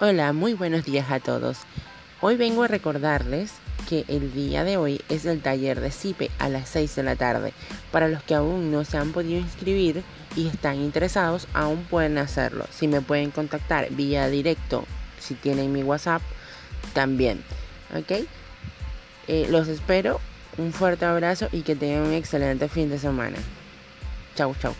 Hola, muy buenos días a todos. Hoy vengo a recordarles que el día de hoy es el taller de CIPE a las 6 de la tarde. Para los que aún no se han podido inscribir y están interesados, aún pueden hacerlo. Si me pueden contactar vía directo, si tienen mi WhatsApp, también. ¿Ok? Eh, los espero. Un fuerte abrazo y que tengan un excelente fin de semana. Chau, chau.